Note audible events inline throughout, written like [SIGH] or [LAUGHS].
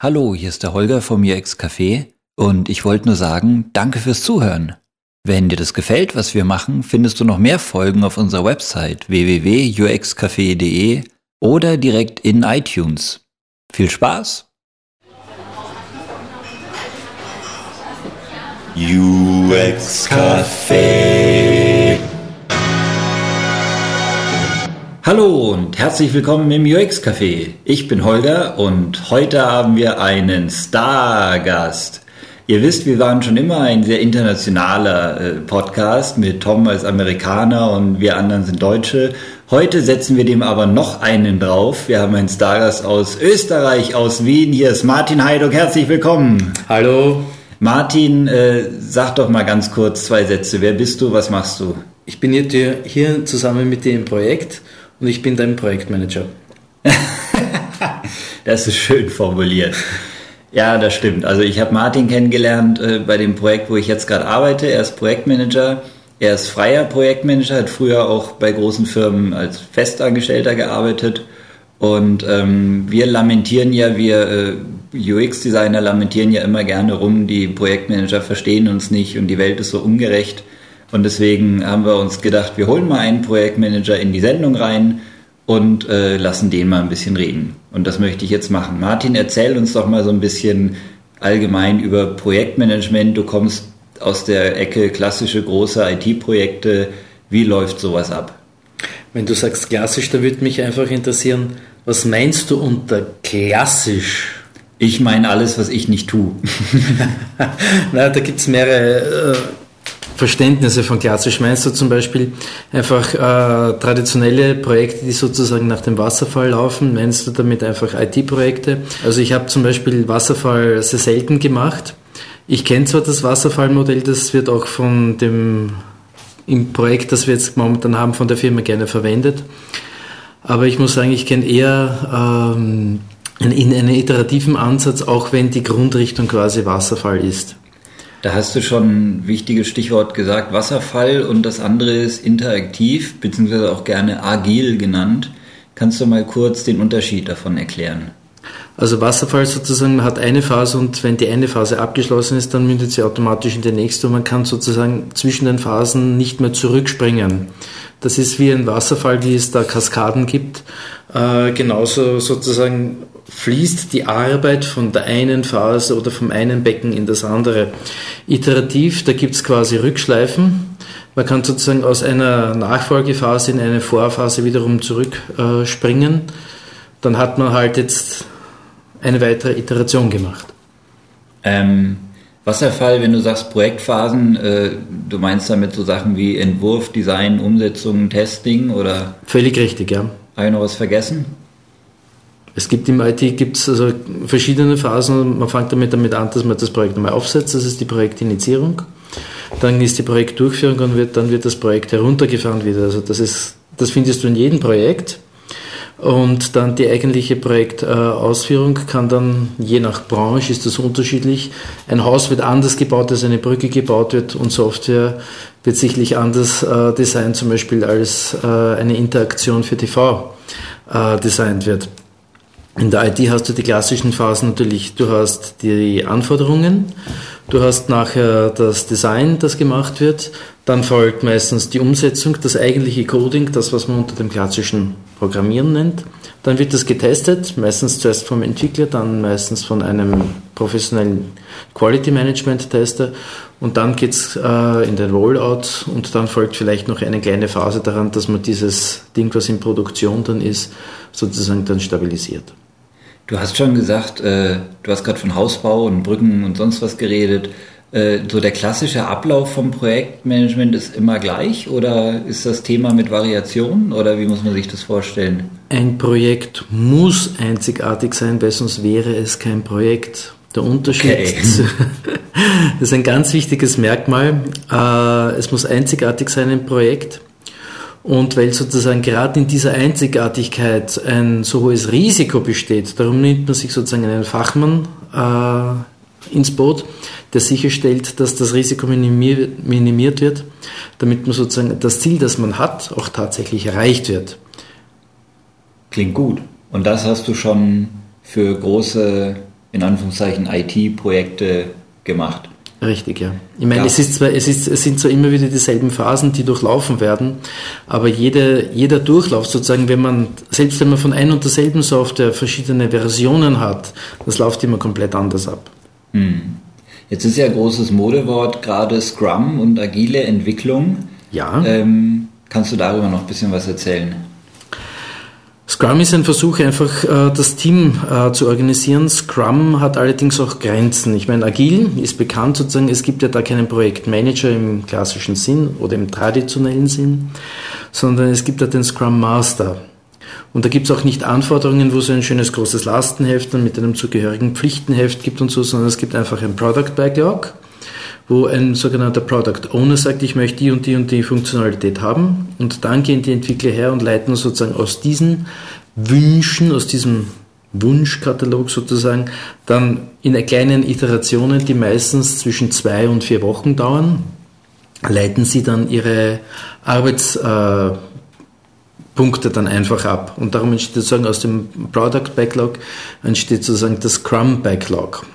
Hallo, hier ist der Holger vom UX Café und ich wollte nur sagen, danke fürs Zuhören. Wenn dir das gefällt, was wir machen, findest du noch mehr Folgen auf unserer Website www.uxcafé.de oder direkt in iTunes. Viel Spaß! UX Café. Hallo und herzlich willkommen im UX Café. Ich bin Holger und heute haben wir einen Stargast. Ihr wisst, wir waren schon immer ein sehr internationaler äh, Podcast mit Tom als Amerikaner und wir anderen sind Deutsche. Heute setzen wir dem aber noch einen drauf. Wir haben einen Stargast aus Österreich, aus Wien. Hier ist Martin Heiduk. Herzlich willkommen. Hallo. Martin, äh, sag doch mal ganz kurz zwei Sätze. Wer bist du? Was machst du? Ich bin hier, hier zusammen mit dir im Projekt und ich bin dein Projektmanager. [LAUGHS] das ist schön formuliert. Ja, das stimmt. Also ich habe Martin kennengelernt äh, bei dem Projekt, wo ich jetzt gerade arbeite. Er ist Projektmanager. Er ist freier Projektmanager, hat früher auch bei großen Firmen als Festangestellter gearbeitet. Und ähm, wir lamentieren ja, wir äh, UX-Designer lamentieren ja immer gerne rum, die Projektmanager verstehen uns nicht und die Welt ist so ungerecht. Und deswegen haben wir uns gedacht, wir holen mal einen Projektmanager in die Sendung rein und äh, lassen den mal ein bisschen reden. Und das möchte ich jetzt machen. Martin, erzähl uns doch mal so ein bisschen allgemein über Projektmanagement. Du kommst aus der Ecke klassische große IT-Projekte. Wie läuft sowas ab? Wenn du sagst klassisch, da würde mich einfach interessieren, was meinst du unter klassisch? Ich meine alles, was ich nicht tue. [LAUGHS] Na, da gibt es mehrere äh, Verständnisse von klassisch. Meinst du zum Beispiel einfach äh, traditionelle Projekte, die sozusagen nach dem Wasserfall laufen? Meinst du damit einfach IT-Projekte? Also ich habe zum Beispiel Wasserfall sehr selten gemacht. Ich kenne zwar das Wasserfallmodell, das wird auch von dem im Projekt, das wir jetzt momentan haben, von der Firma gerne verwendet. Aber ich muss sagen, ich kenne eher ähm, in einen iterativen Ansatz, auch wenn die Grundrichtung quasi Wasserfall ist. Da hast du schon ein wichtiges Stichwort gesagt, Wasserfall und das andere ist interaktiv, beziehungsweise auch gerne agil genannt. Kannst du mal kurz den Unterschied davon erklären? Also Wasserfall sozusagen hat eine Phase und wenn die eine Phase abgeschlossen ist, dann mündet sie automatisch in die nächste und man kann sozusagen zwischen den Phasen nicht mehr zurückspringen. Das ist wie ein Wasserfall, wie es da Kaskaden gibt. Äh, genauso sozusagen fließt die Arbeit von der einen Phase oder vom einen Becken in das andere. Iterativ, da gibt es quasi Rückschleifen. Man kann sozusagen aus einer Nachfolgephase in eine Vorphase wiederum zurückspringen. Äh, Dann hat man halt jetzt eine weitere Iteration gemacht. Ähm, Wasserfall, wenn du sagst Projektphasen, äh, du meinst damit so Sachen wie Entwurf, Design, Umsetzung, Testing oder? Völlig richtig, ja. Habe ich noch was vergessen? Es gibt im IT gibt's also verschiedene Phasen. Man fängt damit, damit an, dass man das Projekt einmal aufsetzt. Das ist die Projektinitiierung. Dann ist die Projektdurchführung und wird, dann wird das Projekt heruntergefahren wieder. Also das ist, das findest du in jedem Projekt. Und dann die eigentliche Projektausführung kann dann, je nach Branche ist das unterschiedlich. Ein Haus wird anders gebaut, als eine Brücke gebaut wird und Software wird sicherlich anders äh, designt, zum Beispiel als äh, eine Interaktion für TV äh, designt wird. In der IT hast du die klassischen Phasen natürlich, du hast die Anforderungen, du hast nachher das Design, das gemacht wird, dann folgt meistens die Umsetzung, das eigentliche Coding, das was man unter dem klassischen Programmieren nennt. Dann wird das getestet, meistens zuerst vom Entwickler, dann meistens von einem professionellen Quality Management Tester und dann geht's äh, in den Rollout und dann folgt vielleicht noch eine kleine Phase daran, dass man dieses Ding, was in Produktion dann ist, sozusagen dann stabilisiert. Du hast schon gesagt, äh, du hast gerade von Hausbau und Brücken und sonst was geredet. Äh, so der klassische Ablauf vom Projektmanagement ist immer gleich oder ist das Thema mit Variationen oder wie muss man sich das vorstellen? Ein Projekt muss einzigartig sein, weil sonst wäre es kein Projekt. Der Unterschied okay. [LAUGHS] das ist ein ganz wichtiges Merkmal. Äh, es muss einzigartig sein, ein Projekt. Und weil sozusagen gerade in dieser Einzigartigkeit ein so hohes Risiko besteht, darum nimmt man sich sozusagen einen Fachmann äh, ins Boot, der sicherstellt, dass das Risiko minimiert, minimiert wird, damit man sozusagen das Ziel, das man hat, auch tatsächlich erreicht wird. Klingt gut. Und das hast du schon für große in Anführungszeichen IT-Projekte gemacht. Richtig, ja. Ich meine, Ja. es, ist zwar, es, ist, es sind zwar immer wieder dieselben Phasen, die durchlaufen werden, aber jede, jeder Durchlauf sozusagen, wenn man, selbst wenn man von ein und derselben Software verschiedene Versionen hat, das läuft immer komplett anders ab. Jetzt ist ja ein großes Modewort gerade Scrum und agile Entwicklung. Ja. Ähm, kannst du darüber noch ein bisschen was erzählen? Scrum ist ein Versuch, einfach äh, das Team äh, zu organisieren. Scrum hat allerdings auch Grenzen. Ich meine, agil ist bekannt sozusagen, es gibt ja da keinen Projektmanager im klassischen Sinn oder im traditionellen Sinn, sondern es gibt da den Scrum Master. Und da gibt es auch nicht Anforderungen, wo es ein schönes großes Lastenheft dann mit einem zugehörigen Pflichtenheft gibt und so, sondern es gibt einfach ein Product Backlog, wo ein sogenannter Product Owner sagt, ich möchte die und die und die Funktionalität haben. Und dann gehen die Entwickler her und leiten sozusagen aus diesen Wünschen, aus diesem Wunschkatalog sozusagen, dann in kleinen Iterationen, die meistens zwischen zwei und vier Wochen dauern, leiten sie dann ihre Arbeitspunkte äh, Punkte dann einfach ab. Und darum entsteht sozusagen aus dem Product Backlog entsteht sozusagen das Scrum Backlog.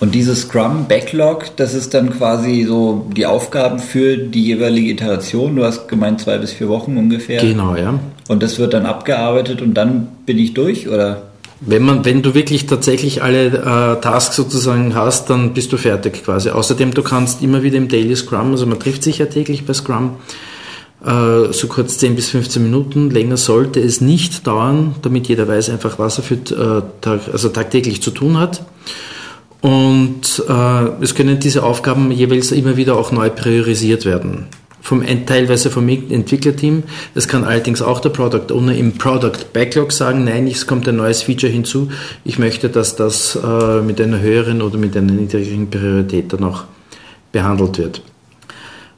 Und dieses Scrum Backlog, das ist dann quasi so die Aufgaben für die jeweilige Iteration. Du hast gemeint zwei bis vier Wochen ungefähr. Genau, ja. Und das wird dann abgearbeitet und dann bin ich durch, oder? Wenn, man, wenn du wirklich tatsächlich alle äh, Tasks sozusagen hast, dann bist du fertig quasi. Außerdem, du kannst immer wieder im Daily Scrum, also man trifft sich ja täglich bei Scrum, so kurz 10 bis 15 Minuten, länger sollte es nicht dauern, damit jeder weiß einfach, was er für äh, also tagtäglich zu tun hat. Und äh, es können diese Aufgaben jeweils immer wieder auch neu priorisiert werden. Vom, teilweise vom Entwicklerteam. Es kann allerdings auch der Product Owner im Product Backlog sagen, nein, es kommt ein neues Feature hinzu. Ich möchte, dass das äh, mit einer höheren oder mit einer niedrigeren Priorität dann auch behandelt wird.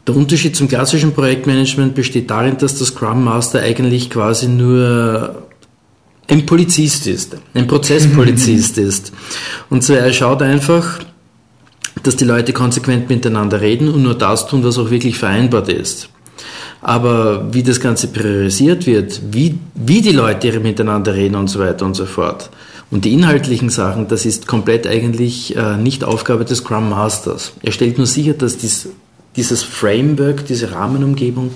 Der Unterschied zum klassischen Projektmanagement besteht darin, dass der Scrum Master eigentlich quasi nur ein Polizist ist, ein Prozesspolizist [LAUGHS] ist. Und zwar er schaut einfach, dass die Leute konsequent miteinander reden und nur das tun, was auch wirklich vereinbart ist. Aber wie das Ganze priorisiert wird, wie, wie die Leute miteinander reden und so weiter und so fort. Und die inhaltlichen Sachen, das ist komplett eigentlich äh, nicht Aufgabe des Scrum Masters. Er stellt nur sicher, dass dies, dieses Framework, diese Rahmenumgebung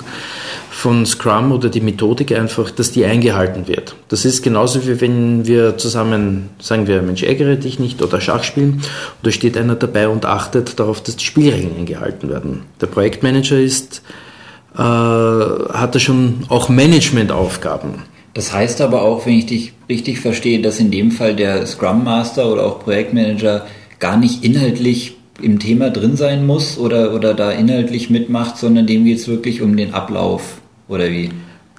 von Scrum oder die Methodik einfach, dass die eingehalten wird. Das ist genauso wie wenn wir zusammen, sagen wir, Mensch, ärgere dich nicht oder Schach spielen und da steht einer dabei und achtet darauf, dass die Spielregeln eingehalten werden. Der Projektmanager ist, äh, hat da schon auch Managementaufgaben. Das heißt aber auch, wenn ich dich richtig verstehe, dass in dem Fall der Scrum Master oder auch Projektmanager gar nicht inhaltlich im Thema drin sein muss oder, oder da inhaltlich mitmacht, sondern dem geht es wirklich um den Ablauf oder wie?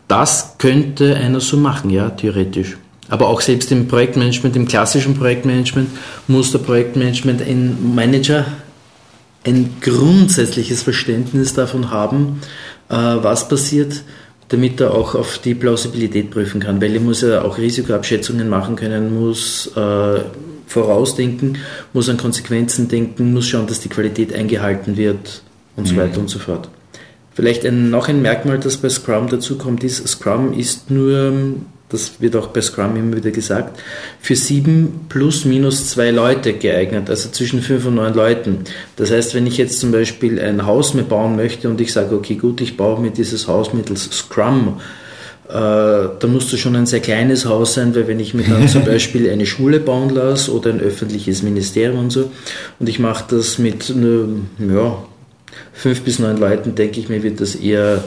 Das könnte einer so machen, ja, theoretisch. Aber auch selbst im Projektmanagement, im klassischen Projektmanagement, muss der Projektmanagement ein Manager ein grundsätzliches Verständnis davon haben, äh, was passiert, damit er auch auf die Plausibilität prüfen kann, weil er muss ja auch Risikoabschätzungen machen können, muss äh, vorausdenken, muss an Konsequenzen denken, muss schauen, dass die Qualität eingehalten wird und so weiter und so fort. Vielleicht ein, noch ein Merkmal, das bei Scrum dazu kommt, ist, Scrum ist nur, das wird auch bei Scrum immer wieder gesagt, für sieben plus minus zwei Leute geeignet, also zwischen fünf und neun Leuten. Das heißt, wenn ich jetzt zum Beispiel ein Haus mir bauen möchte und ich sage, okay, gut, ich baue mir dieses Haus mittels Scrum, da musste schon ein sehr kleines Haus sein, weil wenn ich mir dann zum [LAUGHS] Beispiel eine Schule bauen lasse oder ein öffentliches Ministerium und so und ich mache das mit ja, fünf bis neun Leuten, denke ich mir, wird das eher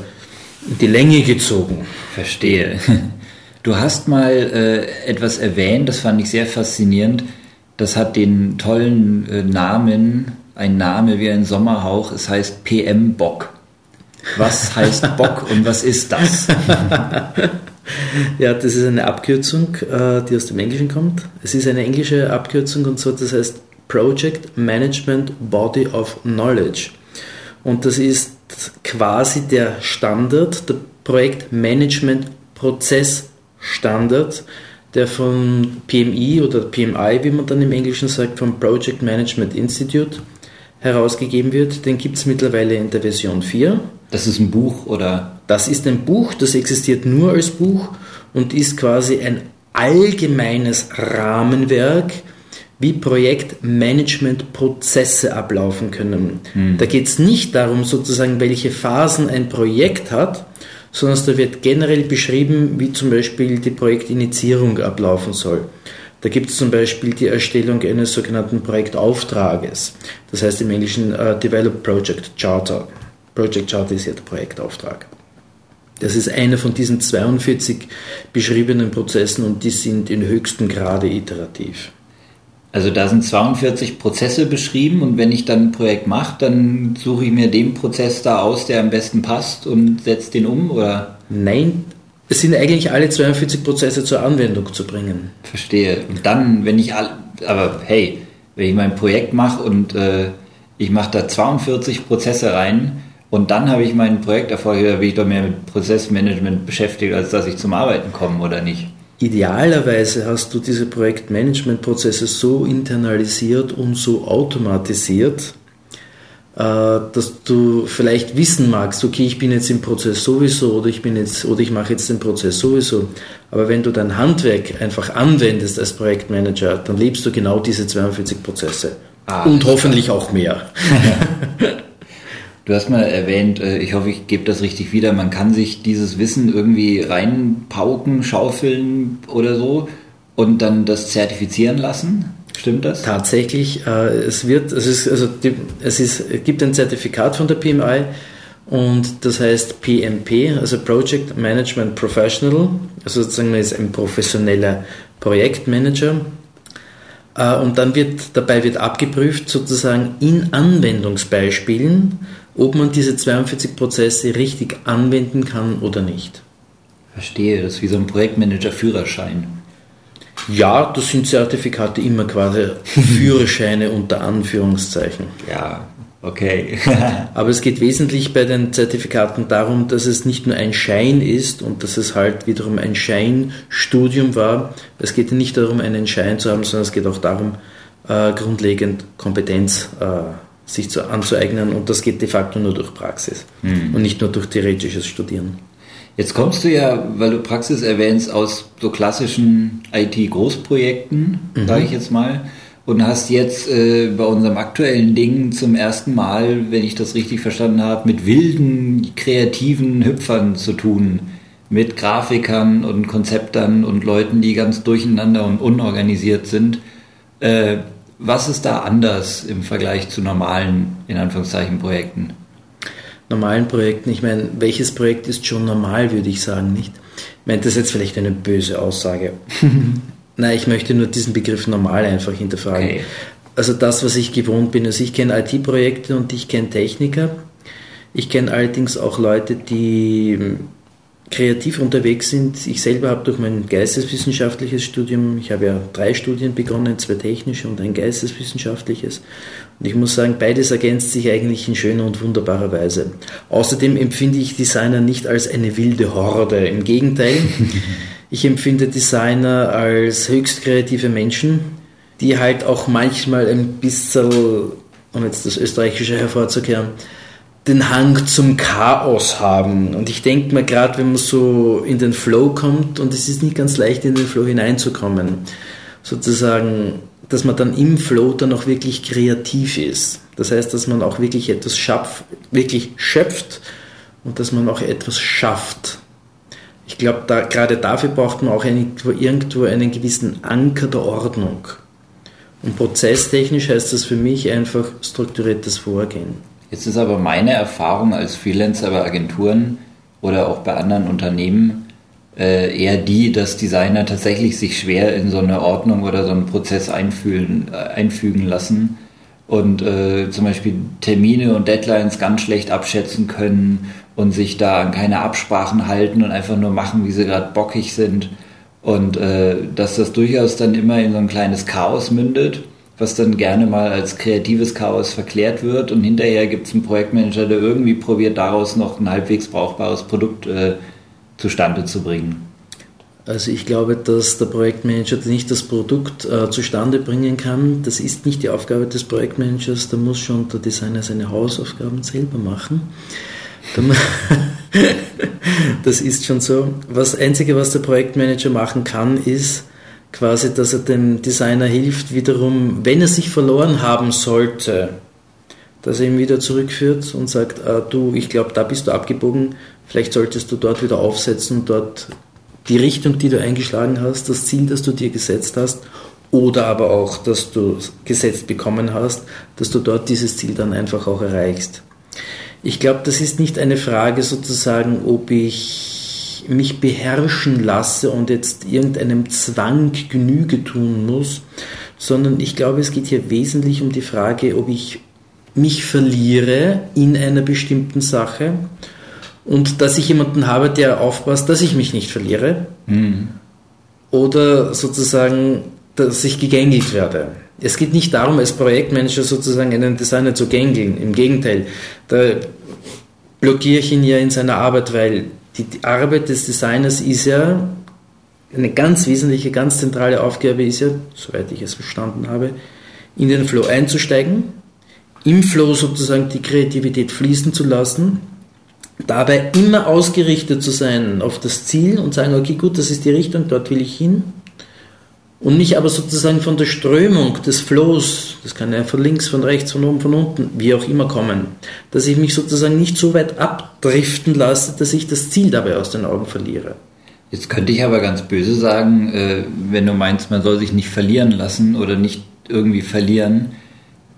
in die Länge gezogen. Verstehe. [LAUGHS] Du hast mal äh, etwas erwähnt, das fand ich sehr faszinierend. Das hat den tollen äh, Namen, ein Name wie ein Sommerhauch, es heißt PM Bock. Was heißt Bock und was ist das? [LAUGHS] Ja, das ist eine Abkürzung, äh, die aus dem Englischen kommt. Es ist eine englische Abkürzung und so, das heißt Project Management Body of Knowledge. Und das ist quasi der Standard, der Projektmanagement Prozessstandard, der von PMI oder PMI, wie man dann im Englischen sagt, vom Project Management Institute herausgegeben wird. Den gibt es mittlerweile in der Version 4. Das ist ein Buch oder? Das ist ein Buch, das existiert nur als Buch und ist quasi ein allgemeines Rahmenwerk, wie Projektmanagementprozesse ablaufen können. Da geht es nicht darum, sozusagen, welche Phasen ein Projekt hat, sondern da wird generell beschrieben, wie zum Beispiel die Projektinitiierung ablaufen soll. Da gibt es zum Beispiel die Erstellung eines sogenannten Projektauftrages. Das heißt im Englischen uh, Develop Project Charter. Project Charter ist ja der Projektauftrag. Das ist einer von diesen 42 beschriebenen Prozessen und die sind in höchstem Grade iterativ. Also da sind 42 Prozesse beschrieben und wenn ich dann ein Projekt mache, dann suche ich mir den Prozess da aus, der am besten passt und setze den um, oder? Nein, es sind eigentlich alle 42 Prozesse zur Anwendung zu bringen. Verstehe. Und dann, wenn ich all, aber hey, wenn ich mein Projekt mache und äh, ich mache da 42 Prozesse rein und dann habe ich mein Projekterfolg, da bin ich doch mehr mit Prozessmanagement beschäftigt, als dass ich zum Arbeiten komme, oder nicht? Idealerweise hast du diese Projektmanagementprozesse so internalisiert und so automatisiert, dass du vielleicht wissen magst, okay, ich bin jetzt im Prozess sowieso oder ich bin jetzt oder ich mache jetzt den Prozess sowieso. Aber wenn du dein Handwerk einfach anwendest als Projektmanager, dann lebst du genau diese 42 Prozesse. Ah, und hoffentlich auch mehr. [LAUGHS] Du hast mal erwähnt, äh, ich hoffe, ich gebe das richtig wieder, man kann sich dieses Wissen irgendwie reinpauken, schaufeln oder so und dann das zertifizieren lassen. Stimmt das? Tatsächlich, äh, es wird, es ist, also die, es ist, es gibt ein Zertifikat von der PMI und das heißt PMP, also Project Management Professional, also sozusagen man ist ein professioneller Projektmanager. Äh, und dann wird dabei wird abgeprüft sozusagen in Anwendungsbeispielen, ob man diese 42 Prozesse richtig anwenden kann oder nicht. Verstehe, das ist wie so ein Projektmanager-Führerschein. Ja, das sind Zertifikate immer quasi Führerscheine unter Anführungszeichen. Ja, okay. [LAUGHS] Aber es geht wesentlich bei den Zertifikaten darum, dass es nicht nur ein Schein ist und dass es halt wiederum ein Scheinstudium war. Es geht nicht darum, einen Schein zu haben, sondern es geht auch darum, äh, grundlegend Kompetenz äh, sich zu, anzueignen und das geht de facto nur durch Praxis mhm. und nicht nur durch theoretisches Studieren. Jetzt kommst du ja, weil du Praxis erwähnst, aus so klassischen IT-Großprojekten, mhm. sage ich jetzt mal, und hast jetzt äh, bei unserem aktuellen Ding zum ersten Mal, wenn ich das richtig verstanden habe, mit wilden, kreativen Hüpfern zu tun, mit Grafikern und Konzeptern und Leuten, die ganz durcheinander und unorganisiert sind. Äh, was ist da anders im Vergleich zu normalen, in Anführungszeichen, Projekten? Normalen Projekten, ich meine, welches Projekt ist schon normal, würde ich sagen, nicht? Ich meine, das ist jetzt vielleicht eine böse Aussage. [LAUGHS] Nein, ich möchte nur diesen Begriff normal einfach hinterfragen. Okay. Also das, was ich gewohnt bin, also ich kenne IT-Projekte und ich kenne Techniker. Ich kenne allerdings auch Leute, die kreativ unterwegs sind. Ich selber habe durch mein geisteswissenschaftliches Studium, ich habe ja drei Studien begonnen, zwei technische und ein geisteswissenschaftliches. Und ich muss sagen, beides ergänzt sich eigentlich in schöner und wunderbarer Weise. Außerdem empfinde ich Designer nicht als eine wilde Horde. Im Gegenteil, [LAUGHS] ich empfinde Designer als höchst kreative Menschen, die halt auch manchmal ein bisschen, um jetzt das Österreichische hervorzukehren, den Hang zum Chaos haben. Und ich denke mir gerade, wenn man so in den Flow kommt, und es ist nicht ganz leicht, in den Flow hineinzukommen, sozusagen, dass man dann im Flow dann auch wirklich kreativ ist. Das heißt, dass man auch wirklich etwas schafft, wirklich schöpft und dass man auch etwas schafft. Ich glaube, da, gerade dafür braucht man auch irgendwo, irgendwo einen gewissen Anker der Ordnung. Und prozesstechnisch heißt das für mich einfach strukturiertes Vorgehen. Jetzt ist aber meine Erfahrung als Freelancer bei Agenturen oder auch bei anderen Unternehmen äh, eher die, dass Designer tatsächlich sich schwer in so eine Ordnung oder so einen Prozess einfühlen, äh, einfügen lassen und äh, zum Beispiel Termine und Deadlines ganz schlecht abschätzen können und sich da an keine Absprachen halten und einfach nur machen, wie sie gerade bockig sind. Und äh, dass das durchaus dann immer in so ein kleines Chaos mündet was dann gerne mal als kreatives Chaos verklärt wird und hinterher gibt es einen Projektmanager, der irgendwie probiert, daraus noch ein halbwegs brauchbares Produkt äh, zustande zu bringen. Also ich glaube, dass der Projektmanager nicht das Produkt äh, zustande bringen kann. Das ist nicht die Aufgabe des Projektmanagers. Da muss schon der Designer seine Hausaufgaben selber machen. [LAUGHS] Das ist schon so. Das Einzige, was der Projektmanager machen kann, ist, quasi, dass er dem Designer hilft, wiederum, wenn er sich verloren haben sollte, dass er ihn wieder zurückführt und sagt, ah, du, ich glaube, da bist du abgebogen, vielleicht solltest du dort wieder aufsetzen, dort die Richtung, die du eingeschlagen hast, das Ziel, das du dir gesetzt hast, oder aber auch, dass du gesetzt bekommen hast, dass du dort dieses Ziel dann einfach auch erreichst. Ich glaube, das ist nicht eine Frage sozusagen, ob ich mich beherrschen lasse und jetzt irgendeinem Zwang Genüge tun muss, sondern ich glaube, es geht hier wesentlich um die Frage, ob ich mich verliere in einer bestimmten Sache und dass ich jemanden habe, der aufpasst, dass ich mich nicht verliere. Mhm. Oder sozusagen, dass ich gegängelt werde. Es geht nicht darum, als Projektmanager sozusagen einen Designer zu gängeln. Im Gegenteil, da blockiere ich ihn ja in seiner Arbeit, weil die, Arbeit des Designers ist ja eine ganz wesentliche, ganz zentrale Aufgabe ist ja, soweit ich es verstanden habe, in den Flow einzusteigen, im Flow sozusagen die Kreativität fließen zu lassen, dabei immer ausgerichtet zu sein auf das Ziel und sagen, okay, gut, das ist die Richtung, dort will ich hin. Und nicht aber sozusagen von der Strömung des Flows, das kann ja von links, von rechts, von oben, von unten, wie auch immer kommen, dass ich mich sozusagen nicht so weit abdriften lasse, dass ich das Ziel dabei aus den Augen verliere. Jetzt könnte ich aber ganz böse sagen, äh, wenn du meinst, man soll sich nicht verlieren lassen oder nicht irgendwie verlieren,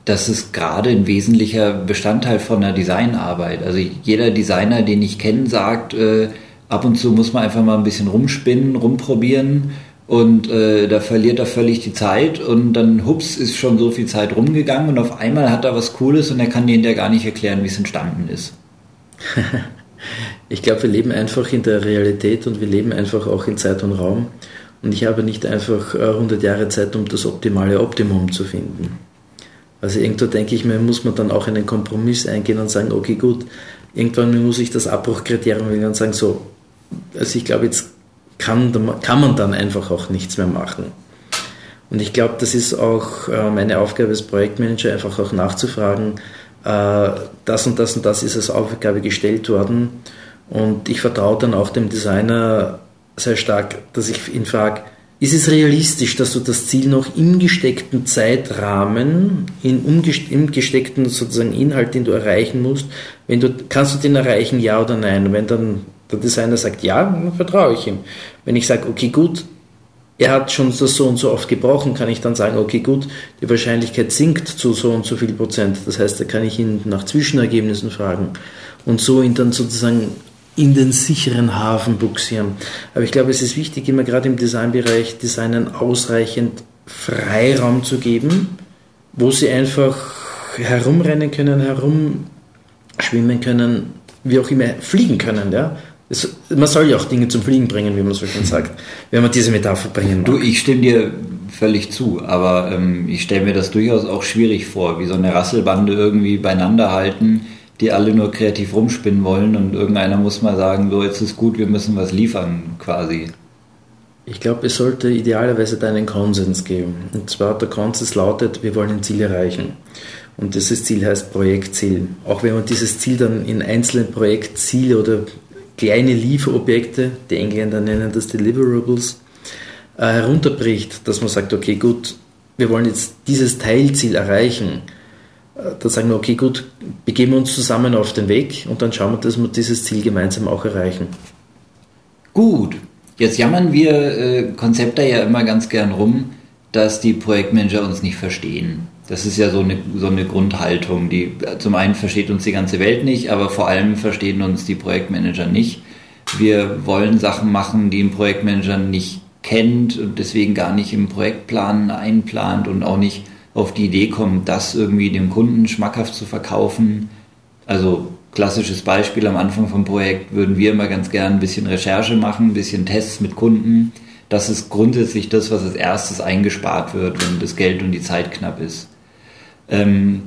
das ist gerade ein wesentlicher Bestandteil von der Designarbeit. Also jeder Designer, den ich kenne, sagt, äh, ab und zu muss man einfach mal ein bisschen rumspinnen, rumprobieren und äh, da verliert er völlig die Zeit und dann hups ist schon so viel Zeit rumgegangen und auf einmal hat er was Cooles und er kann dir hinterher gar nicht erklären, wie es entstanden ist. [LAUGHS] ich glaube, wir leben einfach in der Realität und wir leben einfach auch in Zeit und Raum und ich habe nicht einfach 100 äh, Jahre Zeit, um das optimale Optimum zu finden. Also irgendwo denke ich mir, muss man dann auch einen Kompromiss eingehen und sagen, okay, gut, irgendwann muss ich das Abbruchkriterium und sagen, so, also ich glaube, jetzt kann, kann man dann einfach auch nichts mehr machen. Und ich glaube, das ist auch äh, meine Aufgabe als Projektmanager, einfach auch nachzufragen, äh, das und das und das ist als Aufgabe gestellt worden. Und ich vertraue dann auch dem Designer sehr stark, dass ich ihn frage, ist es realistisch, dass du das Ziel noch im gesteckten Zeitrahmen, in, im gesteckten sozusagen Inhalt, den du erreichen musst, wenn du, kannst du den erreichen, ja oder nein? Wenn dann der Designer sagt ja, dann vertraue ich ihm. Wenn ich sage, okay, gut, er hat schon das so und so oft gebrochen, kann ich dann sagen, okay, gut, die Wahrscheinlichkeit sinkt zu so und so viel Prozent. Das heißt, da kann ich ihn nach Zwischenergebnissen fragen und so ihn dann sozusagen in den sicheren Hafen buxieren. Aber ich glaube, es ist wichtig, immer gerade im Designbereich Designern ausreichend Freiraum zu geben, wo sie einfach herumrennen können, herumschwimmen können, wie auch immer fliegen können. Ja? Es, man soll ja auch Dinge zum Fliegen bringen, wie man so schön sagt, wenn man diese Metapher bringen mag. Du, ich stimme dir völlig zu, aber ähm, ich stelle mir das durchaus auch schwierig vor, wie so eine Rasselbande irgendwie beieinander halten die alle nur kreativ rumspinnen wollen und irgendeiner muss mal sagen, so jetzt ist gut, wir müssen was liefern quasi. Ich glaube, es sollte idealerweise da einen Konsens geben. Und zwar der Konsens lautet, wir wollen ein Ziel erreichen. Und dieses Ziel heißt Projektziel. Auch wenn man dieses Ziel dann in einzelnen Projektziele oder kleine Lieferobjekte, die Engländer nennen das Deliverables, äh, herunterbricht, dass man sagt, okay, gut, wir wollen jetzt dieses Teilziel erreichen da sagen wir, okay, gut, begeben wir uns zusammen auf den Weg und dann schauen wir, dass wir dieses Ziel gemeinsam auch erreichen. Gut, jetzt jammern wir äh, Konzepter ja immer ganz gern rum, dass die Projektmanager uns nicht verstehen. Das ist ja so eine, so eine Grundhaltung. Die, zum einen versteht uns die ganze Welt nicht, aber vor allem verstehen uns die Projektmanager nicht. Wir wollen Sachen machen, die ein Projektmanager nicht kennt und deswegen gar nicht im Projektplan einplant und auch nicht auf die Idee kommen, das irgendwie dem Kunden schmackhaft zu verkaufen. Also klassisches Beispiel am Anfang vom Projekt würden wir immer ganz gern ein bisschen Recherche machen, ein bisschen Tests mit Kunden. Das ist grundsätzlich das, was als erstes eingespart wird, wenn das Geld und die Zeit knapp ist. Ähm,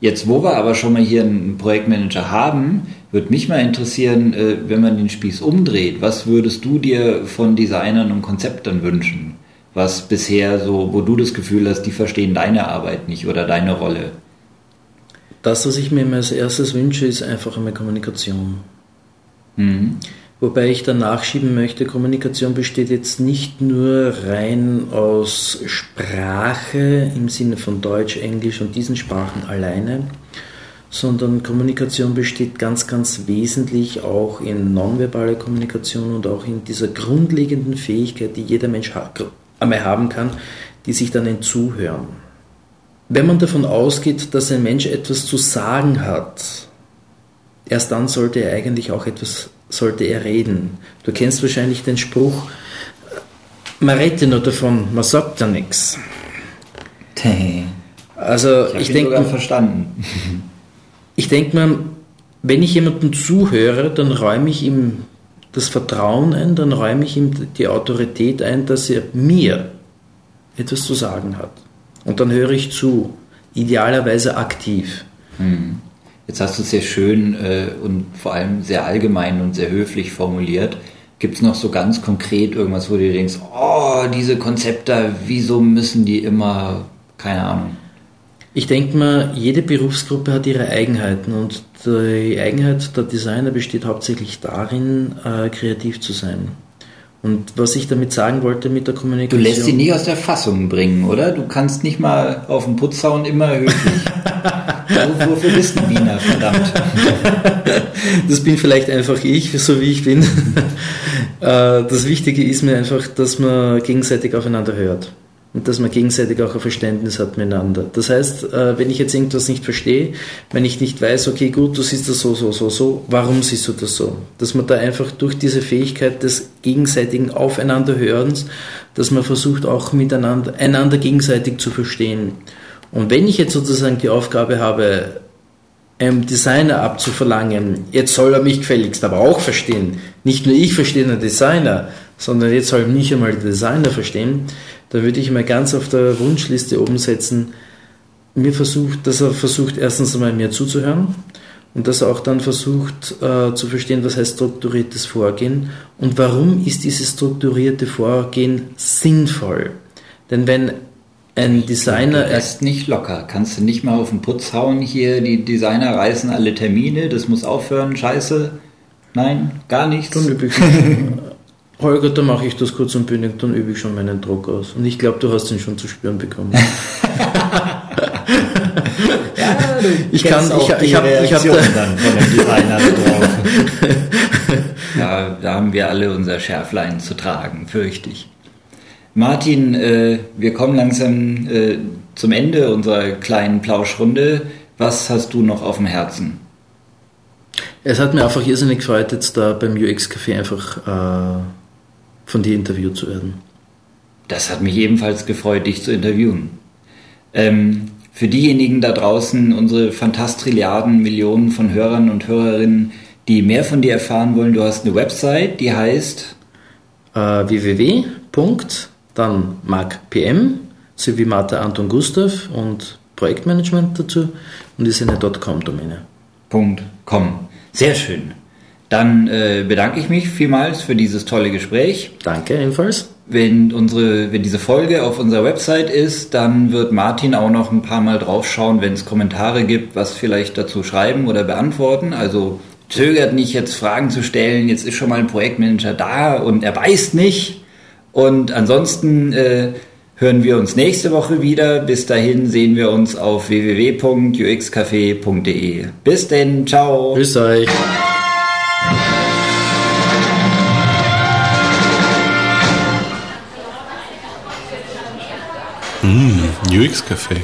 jetzt, wo wir aber schon mal hier einen Projektmanager haben, würde mich mal interessieren, äh, wenn man den Spieß umdreht, was würdest du dir von Designern und Konzeptern wünschen? was bisher so, wo du das Gefühl hast, die verstehen deine Arbeit nicht oder deine Rolle? Das, was ich mir als erstes wünsche, ist einfach eine Kommunikation. Mhm. Wobei ich da nachschieben möchte, Kommunikation besteht jetzt nicht nur rein aus Sprache im Sinne von Deutsch, Englisch und diesen Sprachen alleine, sondern Kommunikation besteht ganz, ganz wesentlich auch in nonverbaler Kommunikation und auch in dieser grundlegenden Fähigkeit, die jeder Mensch einmal haben kann, die sich dann ein Zuhören. Wenn man davon ausgeht, dass ein Mensch etwas zu sagen hat, erst dann sollte er eigentlich auch etwas sollte er reden. Du kennst wahrscheinlich den Spruch, man redet nur davon, man sagt ja nichts. Also ich, ich denke verstanden. [LAUGHS] Ich denke mal, wenn ich jemandem zuhöre, dann räume ich ihm das Vertrauen ein, dann räume ich ihm die Autorität ein, dass er mir etwas zu sagen hat. Und dann höre ich zu, idealerweise aktiv. Hm. Jetzt hast du es sehr schön äh, und vor allem sehr allgemein und sehr höflich formuliert. Gibt es noch so ganz konkret irgendwas, wo du denkst, oh, diese Konzepte, wieso müssen die immer, keine Ahnung. Ich denke mal, jede Berufsgruppe hat ihre Eigenheiten und die Eigenheit der Designer besteht hauptsächlich darin, äh, kreativ zu sein. Und was ich damit sagen wollte mit der Kommunikation. Du lässt sie nie aus der Fassung bringen, oder? Du kannst nicht mal auf dem Putzzaun immer höflich. [LAUGHS] Wofür bist du Wiener, verdammt? [LAUGHS] Das bin vielleicht einfach ich, so wie ich bin. [LAUGHS] Äh, das Wichtige ist mir einfach, dass man gegenseitig aufeinander hört und dass man gegenseitig auch ein Verständnis hat miteinander. Das heißt, äh, wenn ich jetzt irgendwas nicht verstehe, wenn ich nicht weiß, okay, gut, du siehst das so, so, so, so, warum siehst du das so? Dass man da einfach durch diese Fähigkeit des gegenseitigen Aufeinanderhörens, dass man versucht auch miteinander, einander gegenseitig zu verstehen. Und wenn ich jetzt sozusagen die Aufgabe habe, einem Designer abzuverlangen, jetzt soll er mich gefälligst aber auch verstehen. Nicht nur ich verstehe den Designer, sondern jetzt soll mich einmal der Designer verstehen, da würde ich mal ganz auf der Wunschliste oben setzen, mir versucht, dass er versucht, erstens einmal mir zuzuhören und dass er auch dann versucht äh, zu verstehen, was heißt strukturiertes Vorgehen und warum ist dieses strukturierte Vorgehen sinnvoll. Denn wenn ein Designer. Du ist nicht locker. Kannst du nicht mal auf den Putz hauen hier, die Designer reißen alle Termine, das muss aufhören, scheiße. Nein, gar nichts. [LAUGHS] Holger, da mache ich das kurz und bündig, dann übe ich schon meinen Druck aus. Und ich glaube, du hast ihn schon zu spüren bekommen. [LAUGHS] ja, [LAUGHS] ich kann, ich, ich, ich habe hab dann von den Designern drauf. ja, da haben wir alle unser Schärflein zu tragen, fürchte ich. Martin, äh, wir kommen langsam äh, zum Ende unserer kleinen Plauschrunde. Was hast du noch auf dem Herzen? Es hat mir einfach irrsinnig gefreut, jetzt da beim UX Café einfach äh, von dir interviewt zu werden. Das hat mich ebenfalls gefreut, dich zu interviewen. Ähm, für diejenigen da draußen, unsere Fantastrilliarden, Millionen von Hörern und Hörerinnen, die mehr von dir erfahren wollen, du hast eine Website, die heißt äh, www. Dann markpm sowie Martha Anton Gustav und Projektmanagement dazu und ist eine .com-Domäne. .com. Sehr schön. Dann äh, bedanke ich mich vielmals für dieses tolle Gespräch. Danke ebenfalls. Wenn, unsere, wenn diese Folge auf unserer Website ist, dann wird Martin auch noch ein paar Mal draufschauen, wenn es Kommentare gibt, was vielleicht dazu schreiben oder beantworten. Also zögert nicht, jetzt Fragen zu stellen. Jetzt ist schon mal ein Projektmanager da und er beißt nicht. Und ansonsten äh, hören wir uns nächste Woche wieder. Bis dahin sehen wir uns auf www.uxcafé.de. Bis denn, ciao. Grüß euch. Mmh, UX Café.